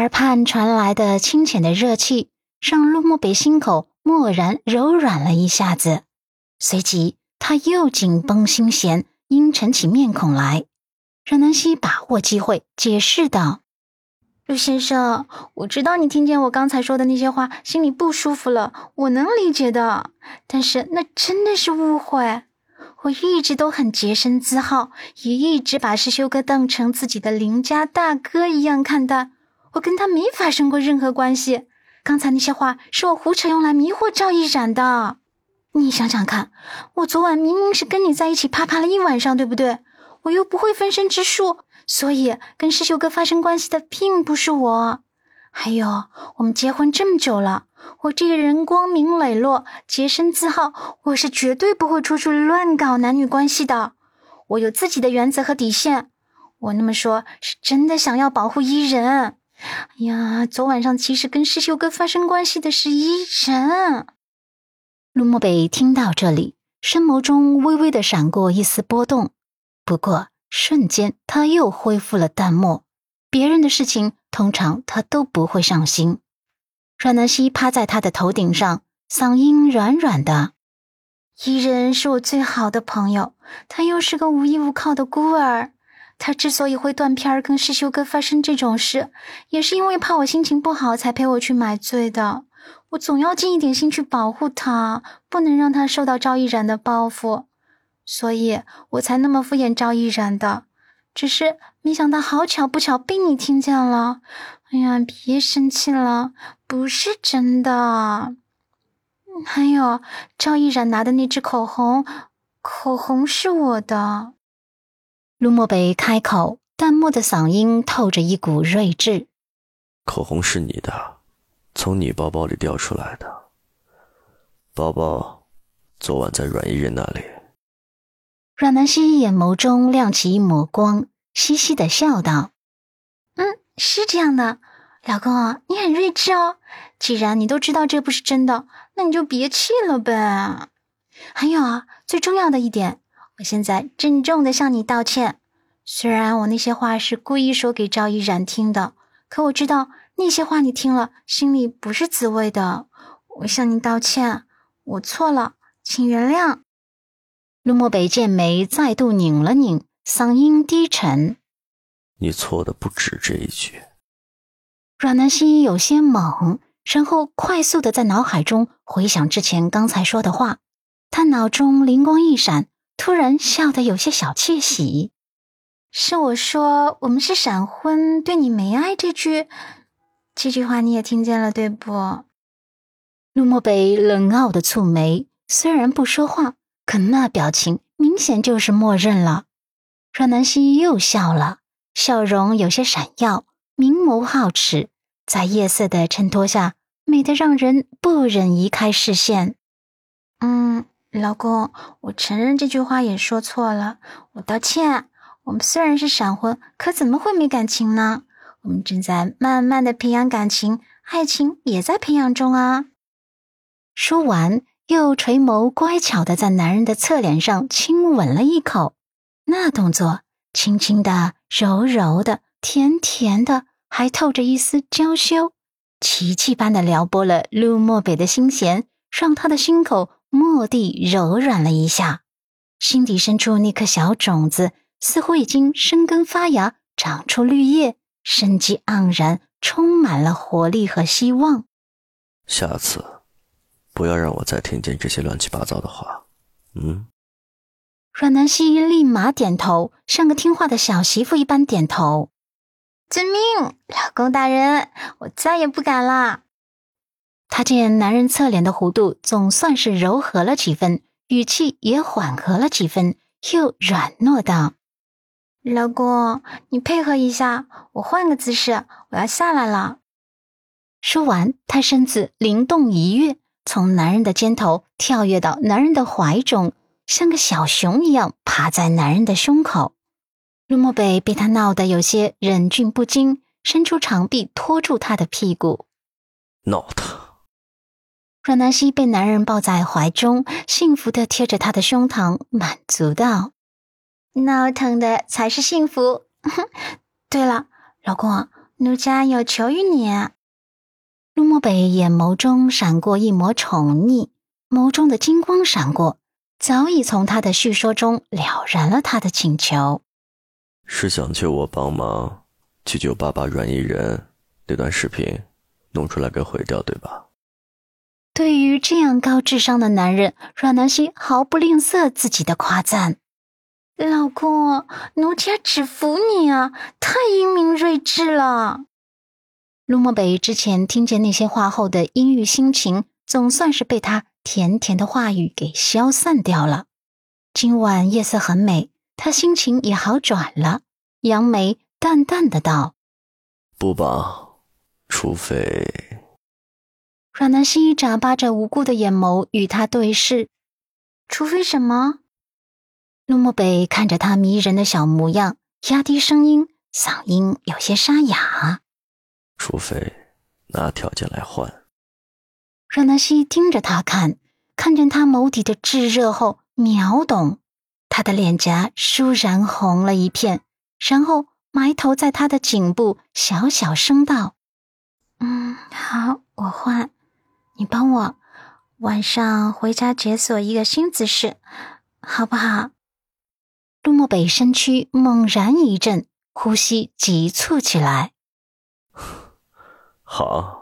耳畔传来的清浅的热气，让陆漠北心口蓦然柔软了一下子，随即他又紧绷心弦，阴沉起面孔来。阮南希把握机会解释道：“陆先生，我知道你听见我刚才说的那些话，心里不舒服了，我能理解的。但是那真的是误会。我一直都很洁身自好，也一直把师修哥当成自己的邻家大哥一样看待。”我跟他没发生过任何关系，刚才那些话是我胡扯用来迷惑赵一冉的。你想想看，我昨晚明明是跟你在一起啪啪了一晚上，对不对？我又不会分身之术，所以跟师秀哥发生关系的并不是我。还有，我们结婚这么久了，我这个人光明磊落、洁身自好，我是绝对不会出去乱搞男女关系的。我有自己的原则和底线。我那么说，是真的想要保护伊人。哎呀，昨晚上其实跟师秀哥发生关系的是伊人。陆漠北听到这里，深眸中微微的闪过一丝波动，不过瞬间他又恢复了淡漠。别人的事情，通常他都不会上心。阮南希趴在他的头顶上，嗓音软软的：“伊人是我最好的朋友，他又是个无依无靠的孤儿。”他之所以会断片儿跟师修哥发生这种事，也是因为怕我心情不好才陪我去买醉的。我总要尽一点心去保护他，不能让他受到赵毅然的报复，所以我才那么敷衍赵毅然的。只是没想到，好巧不巧被你听见了。哎呀，别生气了，不是真的。还有赵毅然拿的那支口红，口红是我的。陆漠北开口，淡漠的嗓音透着一股睿智。口红是你的，从你包包里掉出来的。包包昨晚在阮伊人那里。阮南希眼眸中亮起一抹光，嘻嘻的笑道：“嗯，是这样的，老公，你很睿智哦。既然你都知道这不是真的，那你就别气了呗。还有啊，最重要的一点。”我现在郑重的向你道歉，虽然我那些话是故意说给赵依然听的，可我知道那些话你听了心里不是滋味的。我向你道歉，我错了，请原谅。陆漠北剑眉再度拧了拧，嗓音低沉：“你错的不止这一句。”阮南希有些懵，然后快速的在脑海中回想之前刚才说的话，他脑中灵光一闪。突然笑得有些小窃喜，是我说我们是闪婚，对你没爱这句，这句话你也听见了对不？陆漠北冷傲的蹙眉，虽然不说话，可那表情明显就是默认了。阮南希又笑了，笑容有些闪耀，明眸皓齿，在夜色的衬托下，美得让人不忍移开视线。嗯。老公，我承认这句话也说错了，我道歉。我们虽然是闪婚，可怎么会没感情呢？我们正在慢慢的培养感情，爱情也在培养中啊。说完，又垂眸乖巧的在男人的侧脸上亲吻了一口，那动作轻轻的、柔柔的、甜甜的，还透着一丝娇羞，奇迹般的撩拨了陆漠北的心弦，让他的心口。蓦地柔软了一下，心底深处那颗小种子似乎已经生根发芽，长出绿叶，生机盎然，充满了活力和希望。下次不要让我再听见这些乱七八糟的话。嗯。阮南希立马点头，像个听话的小媳妇一般点头。遵命，老公大人，我再也不敢了。他见男人侧脸的弧度总算是柔和了几分，语气也缓和了几分，又软糯道：“老公，你配合一下，我换个姿势，我要下来了。”说完，他身子灵动一跃，从男人的肩头跳跃到男人的怀中，像个小熊一样趴在男人的胸口。陆漠北被他闹得有些忍俊不禁，伸出长臂托住他的屁股，闹腾。阮南希被男人抱在怀中，幸福的贴着他的胸膛，满足道：“闹腾的才是幸福。”对了，老公，奴家有求于你。陆漠北眼眸中闪过一抹宠溺，眸中的金光闪过，早已从他的叙说中了然了他的请求。是想求我帮忙去救爸爸阮一人那段视频，弄出来给毁掉，对吧？对于这样高智商的男人，阮南希毫不吝啬自己的夸赞。老公，奴家只服你啊！太英明睿智了。陆漠北之前听见那些话后的阴郁心情，总算是被他甜甜的话语给消散掉了。今晚夜色很美，他心情也好转了，杨梅淡淡的道：“不吧，除非……”阮南希眨巴着无辜的眼眸与他对视，除非什么？陆漠北看着他迷人的小模样，压低声音，嗓音有些沙哑。除非拿条件来换。阮南希盯着他看，看见他眸底的炙热后，秒懂。他的脸颊倏然红了一片，然后埋头在他的颈部，小小声道：“嗯，好，我换。你帮我晚上回家解锁一个新姿势，好不好？”陆漠北身躯猛然一震，呼吸急促起来。好。